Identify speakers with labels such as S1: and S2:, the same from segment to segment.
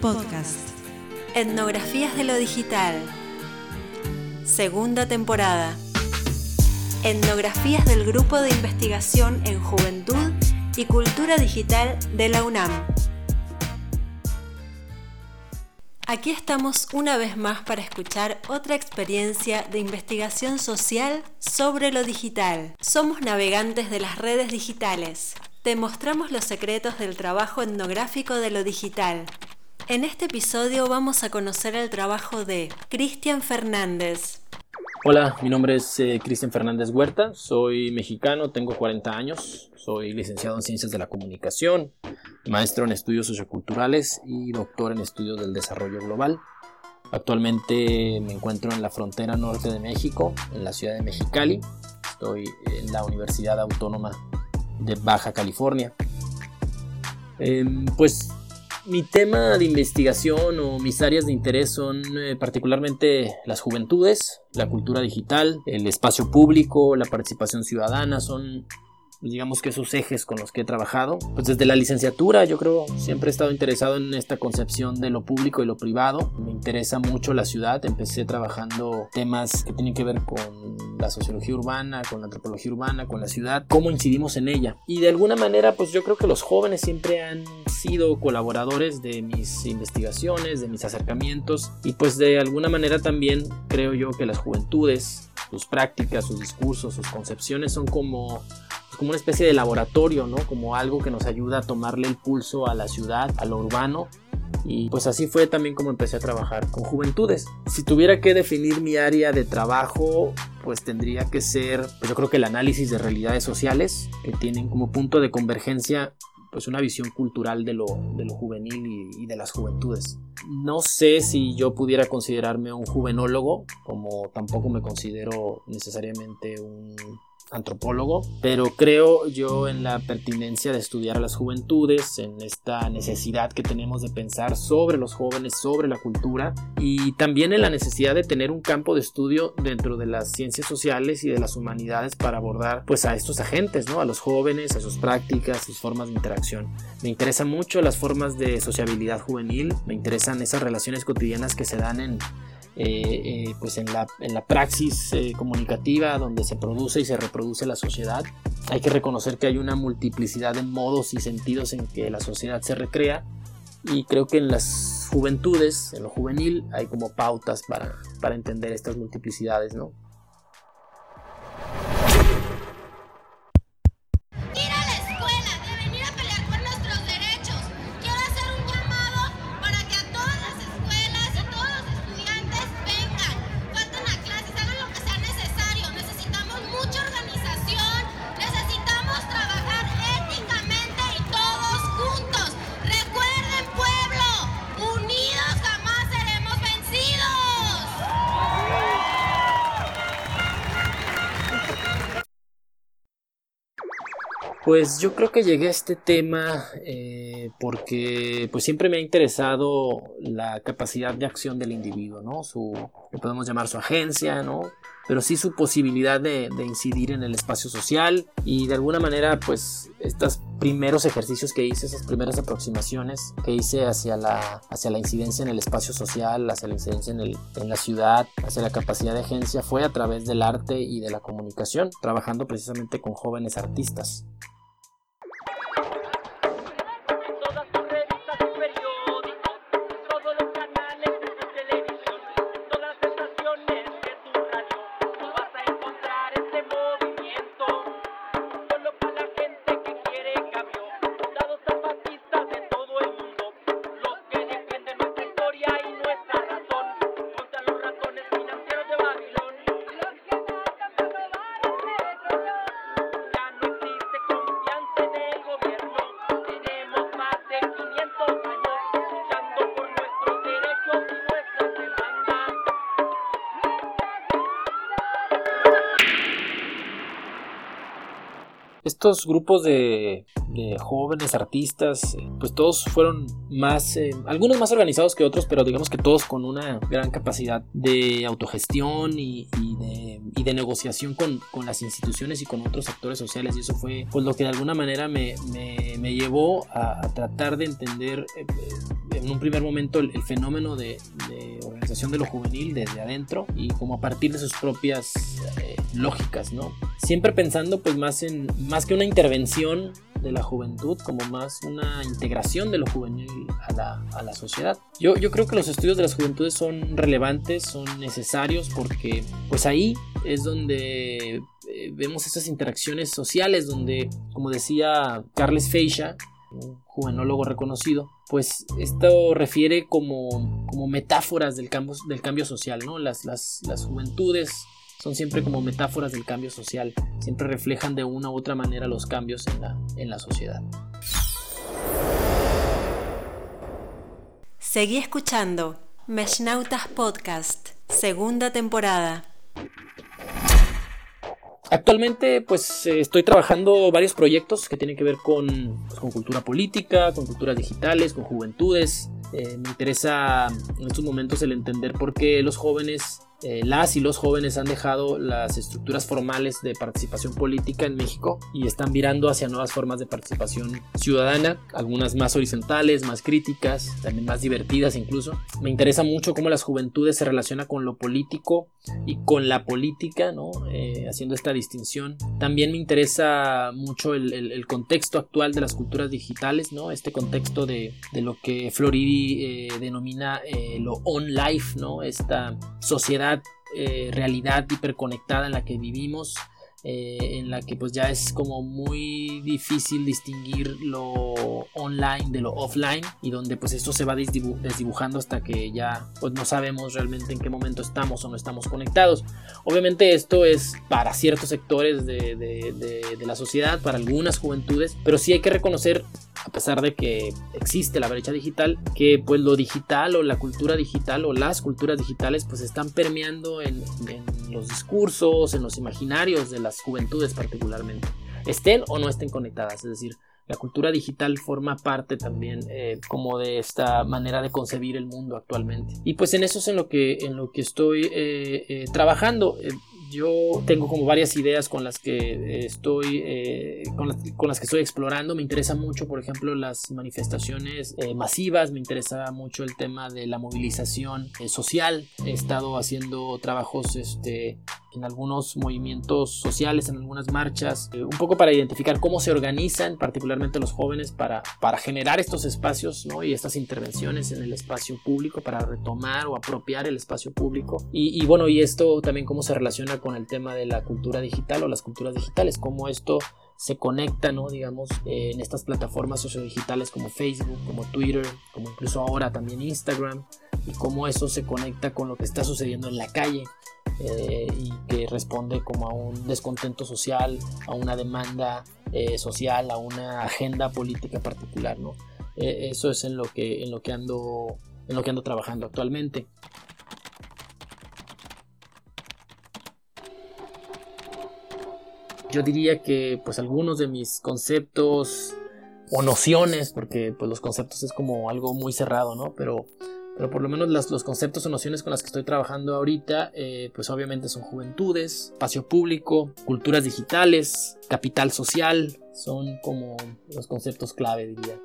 S1: Podcast. Etnografías de lo digital. Segunda temporada. Etnografías del Grupo de Investigación en Juventud y Cultura Digital de la UNAM. Aquí estamos una vez más para escuchar otra experiencia de investigación social sobre lo digital. Somos navegantes de las redes digitales. Te mostramos los secretos del trabajo etnográfico de lo digital. En este episodio vamos a conocer el trabajo de Cristian Fernández,
S2: Hola, mi nombre es eh, Cristian Fernández Huerta, soy mexicano, tengo 40 años, soy licenciado en Ciencias de la Comunicación, maestro en Estudios Socioculturales y doctor en Estudios del Desarrollo Global. Actualmente me encuentro en la frontera norte de México, en la ciudad de Mexicali. Estoy en la Universidad Autónoma de Baja California. Em, pues mi tema de investigación o mis áreas de interés son eh, particularmente las juventudes, la cultura digital, el espacio público, la participación ciudadana, son digamos que esos ejes con los que he trabajado. Pues desde la licenciatura yo creo siempre he estado interesado en esta concepción de lo público y lo privado. Me interesa mucho la ciudad. Empecé trabajando temas que tienen que ver con la sociología urbana, con la antropología urbana, con la ciudad, cómo incidimos en ella. Y de alguna manera pues yo creo que los jóvenes siempre han sido colaboradores de mis investigaciones, de mis acercamientos y pues de alguna manera también creo yo que las juventudes, sus prácticas, sus discursos, sus concepciones son como como una especie de laboratorio, ¿no? Como algo que nos ayuda a tomarle el pulso a la ciudad, a lo urbano. Y pues así fue también como empecé a trabajar con juventudes. Si tuviera que definir mi área de trabajo, pues tendría que ser, pues yo creo que el análisis de realidades sociales, que tienen como punto de convergencia pues una visión cultural de lo, de lo juvenil y, y, de las juventudes. No sé si yo pudiera considerarme un juvenólogo, como tampoco me considero necesariamente un antropólogo, pero creo yo en la pertinencia de estudiar a las juventudes, en esta necesidad que tenemos de pensar sobre los jóvenes, sobre la cultura y también en la necesidad de tener un campo de estudio dentro de las ciencias sociales y de las humanidades para abordar pues a estos agentes, ¿no? A los jóvenes, a sus prácticas, sus formas de interacción. Me interesan mucho las formas de sociabilidad juvenil, me interesan esas relaciones cotidianas que se dan en eh, eh, pues en la, en la praxis eh, comunicativa donde se produce y se reproduce la sociedad. Hay que reconocer que hay una multiplicidad de modos y sentidos en que la sociedad se recrea y creo que en las juventudes, en lo juvenil, hay como pautas para, para entender estas multiplicidades, ¿no? Pues yo creo que llegué a este tema eh, porque pues siempre me ha interesado la capacidad de acción del individuo, ¿no? Su, le podemos llamar su agencia, ¿no? Pero sí su posibilidad de, de, incidir en el espacio social y de alguna manera pues estos primeros ejercicios que hice, esas primeras aproximaciones que hice hacia la, hacia la incidencia en el espacio social, hacia la incidencia en, el, en la ciudad, hacia la capacidad de agencia fue a través del arte y de la comunicación, trabajando precisamente con jóvenes artistas. Estos grupos de, jóvenes artistas, eh, pues todos fueron más, eh, algunos más organizados que otros, pero digamos que todos con una gran capacidad de autogestión y, de, negociación con, las instituciones y con otros actores sociales. Y eso fue pues, lo que de alguna manera me, llevó a, tratar de entender eh, en un primer momento el, fenómeno de, organización de lo juvenil desde adentro y como a partir de sus propias lógicas, ¿no? Siempre pensando pues más en, más que una intervención de la juventud, como más una integración de lo juvenil a la, sociedad. Yo, yo creo que los estudios de las juventudes son relevantes, son necesarios porque pues ahí es donde eh, vemos esas interacciones sociales, donde, como decía Carles Feixa, un juvenólogo reconocido, pues esto refiere como, como metáforas del cambio, del cambio social, ¿no? Las, las, las juventudes son siempre como metáforas del cambio social, siempre reflejan de una u otra manera los cambios en la, en la sociedad.
S1: Seguí escuchando Meshnautas Podcast, segunda temporada.
S2: Actualmente pues eh, estoy trabajando varios proyectos que tienen que ver con, pues, con cultura política, con culturas digitales, con juventudes. Eh, me interesa en estos momentos el entender por qué los jóvenes eh, las y los jóvenes han dejado las estructuras formales de participación política en México y están virando hacia nuevas formas de participación ciudadana, algunas más horizontales, más críticas, también más divertidas incluso. Me interesa mucho cómo las juventudes se relacionan con lo político y con la política, ¿no? Eh, haciendo esta distinción. También me interesa mucho el, contexto actual de las culturas digitales, ¿no? este contexto de, lo que Floridi eh, denomina lo on-life, ¿no? esta sociedad eh, realidad hiperconectada en la que vivimos, eh, en la que pues ya es como muy difícil distinguir lo online de lo offline y donde pues esto se va desdibujando hasta que ya pues no sabemos realmente en qué momento estamos o no estamos conectados. Obviamente esto es para ciertos sectores de, de la sociedad, para algunas juventudes, pero sí hay que reconocer a pesar de que existe la brecha digital, que pues lo digital o la cultura digital o las culturas digitales pues están permeando en, los discursos, en los imaginarios de las juventudes particularmente, estén o no estén conectadas, es decir, la cultura digital forma parte también eh, como de esta manera de concebir el mundo actualmente. Y pues en eso es en lo que, en lo que estoy eh, eh, trabajando yo tengo como varias ideas con las que estoy eh, con, las, que estoy explorando. Me interesa mucho por ejemplo las manifestaciones eh, masivas. Me interesa mucho el tema de la movilización eh, social. He estado haciendo trabajos este en algunos movimientos sociales, en algunas marchas, un poco para identificar cómo se organizan, particularmente los jóvenes, para, para generar estos espacios ¿no? y estas intervenciones en el espacio público, para retomar o apropiar el espacio público. Y, y bueno, y esto también cómo se relaciona con el tema de la cultura digital o las culturas digitales, cómo esto se conecta, ¿no? Digamos, en estas plataformas sociodigitales como Facebook, como Twitter, como incluso ahora también Instagram, y cómo eso se conecta con lo que está sucediendo en la calle eh, y que responde como a un descontento social, a una demanda eh, social, a una agenda política particular, ¿no? Eh, eso es en lo que, en lo que ando en lo que ando trabajando actualmente. yo diría que pues algunos de mis conceptos o nociones, porque pues los conceptos es como algo muy cerrado, ¿no? Pero, pero por lo menos los conceptos o nociones con las que estoy trabajando ahorita, eh, pues obviamente son juventudes, espacio público, culturas digitales, capital social, son como los conceptos clave, diría.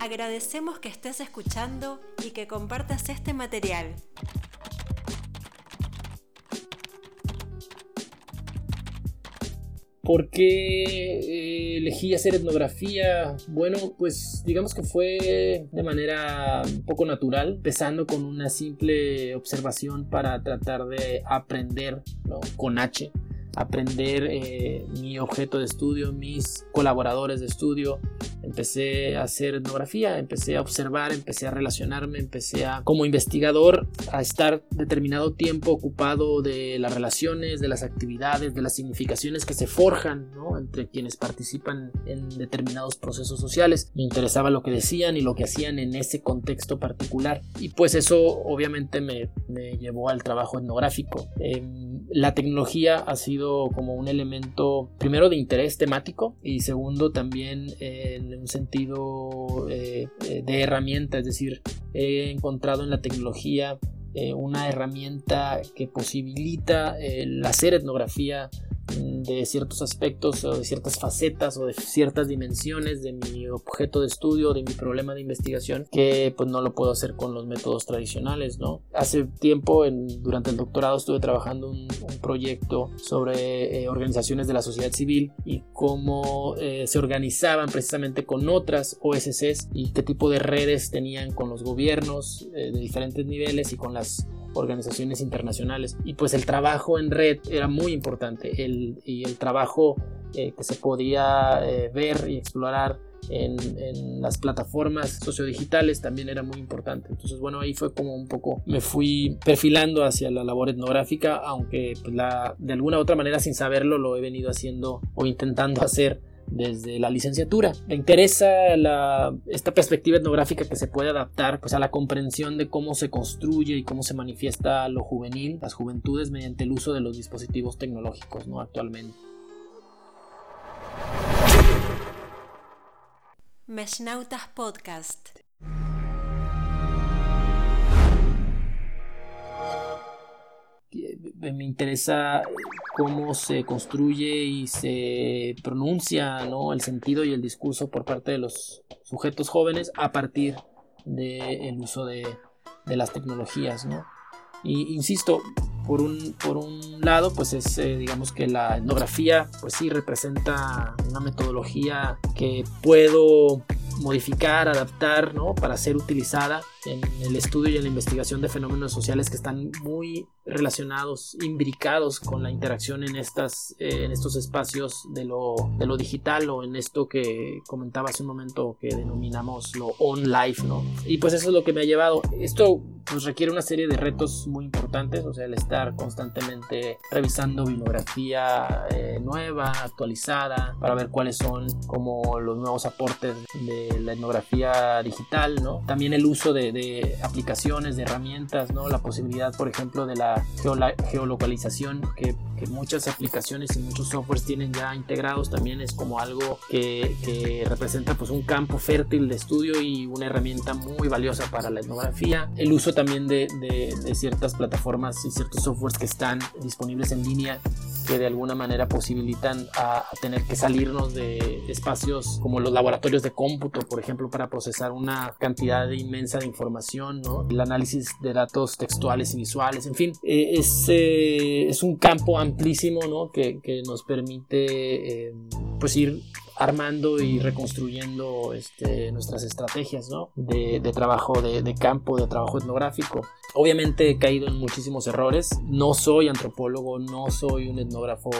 S1: Agradecemos que estés escuchando y que compartas este material.
S2: ¿Por qué eh, elegí hacer etnografía? Bueno, pues digamos que fue de manera un poco natural, empezando con una simple observación para tratar de aprender con H aprender eh, mi objeto de estudio, mis colaboradores de estudio. Empecé a hacer etnografía, empecé a observar, empecé a relacionarme, empecé a, como investigador, a estar determinado tiempo ocupado de las relaciones, de las actividades, de las significaciones que se forjan entre quienes participan en determinados procesos sociales. Me interesaba lo que decían y lo que hacían en ese contexto particular. Y pues eso obviamente me, llevó al trabajo etnográfico. Em, la tecnología ha sido como un elemento, primero de interés temático y segundo también en un sentido eh, de herramienta, es decir, he encontrado en la tecnología eh, una herramienta que posibilita el hacer etnografía de ciertos aspectos o de ciertas facetas o de ciertas dimensiones de mi objeto de estudio, de mi problema de investigación, que pues no lo puedo hacer con los métodos tradicionales, ¿no? Hace tiempo, durante el doctorado, estuve trabajando un, un proyecto sobre eh, organizaciones de la sociedad civil y cómo eh, se organizaban precisamente con otras OSCs y qué tipo de redes tenían con los gobiernos eh, de diferentes niveles y con las organizaciones internacionales. Y pues el trabajo en red era muy importante el, y el trabajo eh, que se podía eh, ver y explorar en, las plataformas sociodigitales también era muy importante. Entonces, bueno, ahí fue como un poco me fui perfilando hacia la labor etnográfica, aunque pues, de alguna u otra manera sin saberlo lo he venido haciendo o intentando hacer desde la licenciatura. Me interesa esta perspectiva etnográfica que se puede adaptar pues, a la comprensión de cómo se construye y cómo se manifiesta lo juvenil, las juventudes, mediante el uso de los dispositivos tecnológicos ¿no? actualmente.
S1: Meshnautas Podcast.
S2: Me interesa cómo se construye y se pronuncia ¿no? el sentido y el discurso por parte de los sujetos jóvenes a partir del uso de, las tecnologías. ¿no? Y insisto, por un, por un lado, pues es, eh, digamos que la etnografía, pues sí, representa una metodología que puedo modificar, adaptar, ¿no? Para ser utilizada en el estudio y en la investigación de fenómenos sociales que están muy relacionados, imbricados con la interacción en, estas, eh, en estos espacios de lo, de lo digital o en esto que comentaba hace un momento que denominamos lo on life, ¿no? Y pues eso es lo que me ha llevado. Esto pues requiere una serie de retos muy importantes, o sea, el estar constantemente revisando bibliografía eh, nueva, actualizada, para ver cuáles son como los nuevos aportes de la etnografía digital, ¿no? También el uso de, de aplicaciones, de herramientas, ¿no? La posibilidad, por ejemplo, de la geolocalización que, muchas aplicaciones y muchos softwares tienen ya integrados también es como algo que, representa pues un campo fértil de estudio y una herramienta muy valiosa para la etnografía. El uso también de, de ciertas plataformas y ciertos softwares que están disponibles en línea que de alguna manera posibilitan a, tener que salirnos de espacios como los laboratorios de cómputo, por ejemplo, para procesar una cantidad inmensa de información, ¿no? el análisis de datos textuales y visuales, en fin, eh, es, eh, es, un campo amplísimo ¿no? que, que nos permite eh, pues ir armando y reconstruyendo este, nuestras estrategias ¿no? de, trabajo de, campo, de trabajo etnográfico. Obviamente he caído en muchísimos errores. No soy antropólogo, no soy un etnógrafo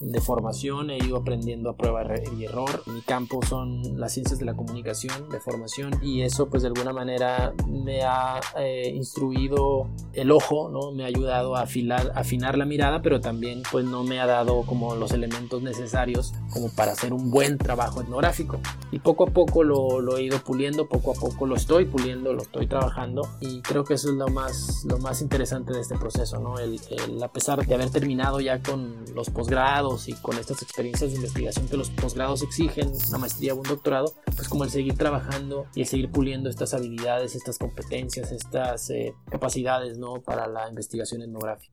S2: de formación, he ido aprendiendo a prueba y error. Mi campo son las ciencias de la comunicación, de formación, y eso pues de alguna manera me ha eh, instruido el ojo, ¿no? Me ha ayudado a afilar, afinar la mirada, pero también pues no me ha dado como los elementos necesarios como para hacer un buen trabajo etnográfico. Y poco a poco lo, lo he ido puliendo, poco a poco lo estoy puliendo, lo estoy trabajando, y creo que eso es lo más, lo más interesante de este proceso, ¿no? El, el a pesar de haber terminado ya con los posgrados, y con estas experiencias de investigación que los posgrados exigen, una maestría o un doctorado, pues como el seguir trabajando y el seguir puliendo estas habilidades, estas competencias, estas eh, capacidades, ¿no? Para la investigación etnográfica.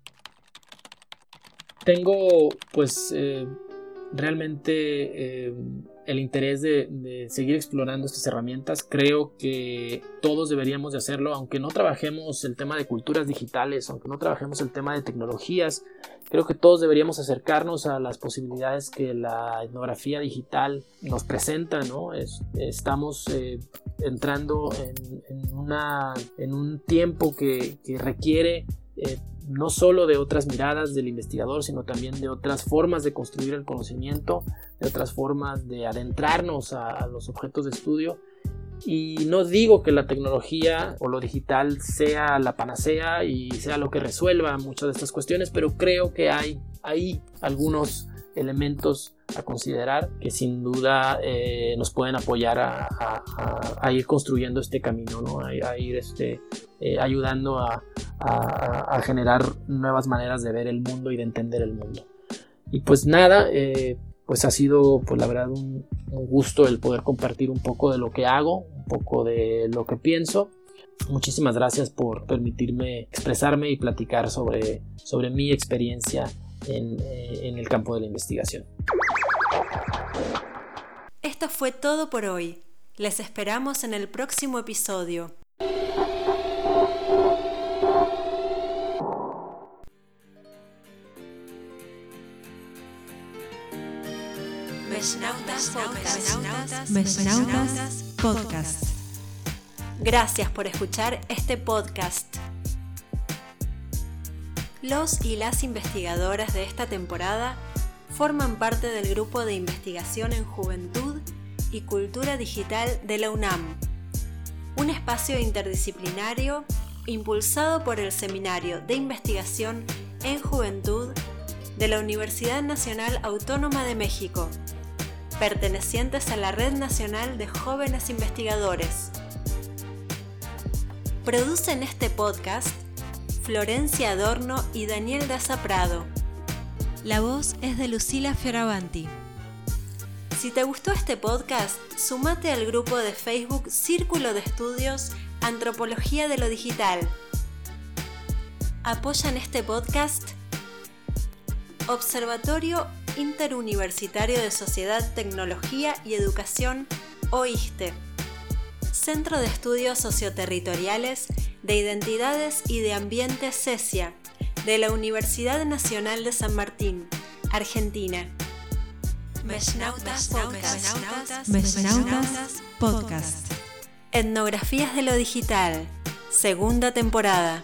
S2: Tengo, pues, eh, realmente... Eh, el interés de, seguir explorando estas herramientas. Creo que todos deberíamos de hacerlo, aunque no trabajemos el tema de culturas digitales, aunque no trabajemos el tema de tecnologías. Creo que todos deberíamos acercarnos a las posibilidades que la etnografía digital nos presenta, ¿no? estamos eh, entrando en, un tiempo que, requiere eh, no solo de otras miradas del investigador, sino también de otras formas de construir el conocimiento, de otras formas de adentrarnos a, los objetos de estudio. Y no digo que la tecnología o lo digital sea la panacea y sea lo que resuelva muchas de estas cuestiones, pero creo que hay ahí algunos elementos a considerar que sin duda eh, nos pueden apoyar a, ir construyendo este camino, ¿no? a, ir este, eh, ayudando a, generar nuevas maneras de ver el mundo y de entender el mundo. Y pues nada, eh, pues ha sido pues la verdad un, gusto el poder compartir un poco de lo que hago, un poco de lo que pienso. Muchísimas gracias por permitirme expresarme y platicar sobre, sobre mi experiencia en, en el campo de la investigación.
S1: Esto fue todo por hoy. Les esperamos en el próximo episodio. Mesnautas Podcast. Gracias por escuchar este podcast. Los y las investigadoras de esta temporada forman parte del grupo de investigación en juventud y cultura digital de la UNAM, un espacio interdisciplinario impulsado por el Seminario de Investigación en Juventud de la Universidad Nacional Autónoma de México, pertenecientes a la Red Nacional de Jóvenes Investigadores. Producen este podcast Florencia Adorno y Daniel Daza Prado. La voz es de Lucila Fioravanti. Si te gustó este podcast, sumate al grupo de Facebook Círculo de Estudios Antropología de lo Digital. Apoyan este podcast Observatorio Interuniversitario de Sociedad, Tecnología y Educación, OISTE. Centro de Estudios Socioterritoriales de Identidades y de Ambiente CESIA de la Universidad Nacional de San Martín, Argentina. Mesnautas Podcast. Mesnautas Podcast. Etnografías de lo Digital, segunda temporada.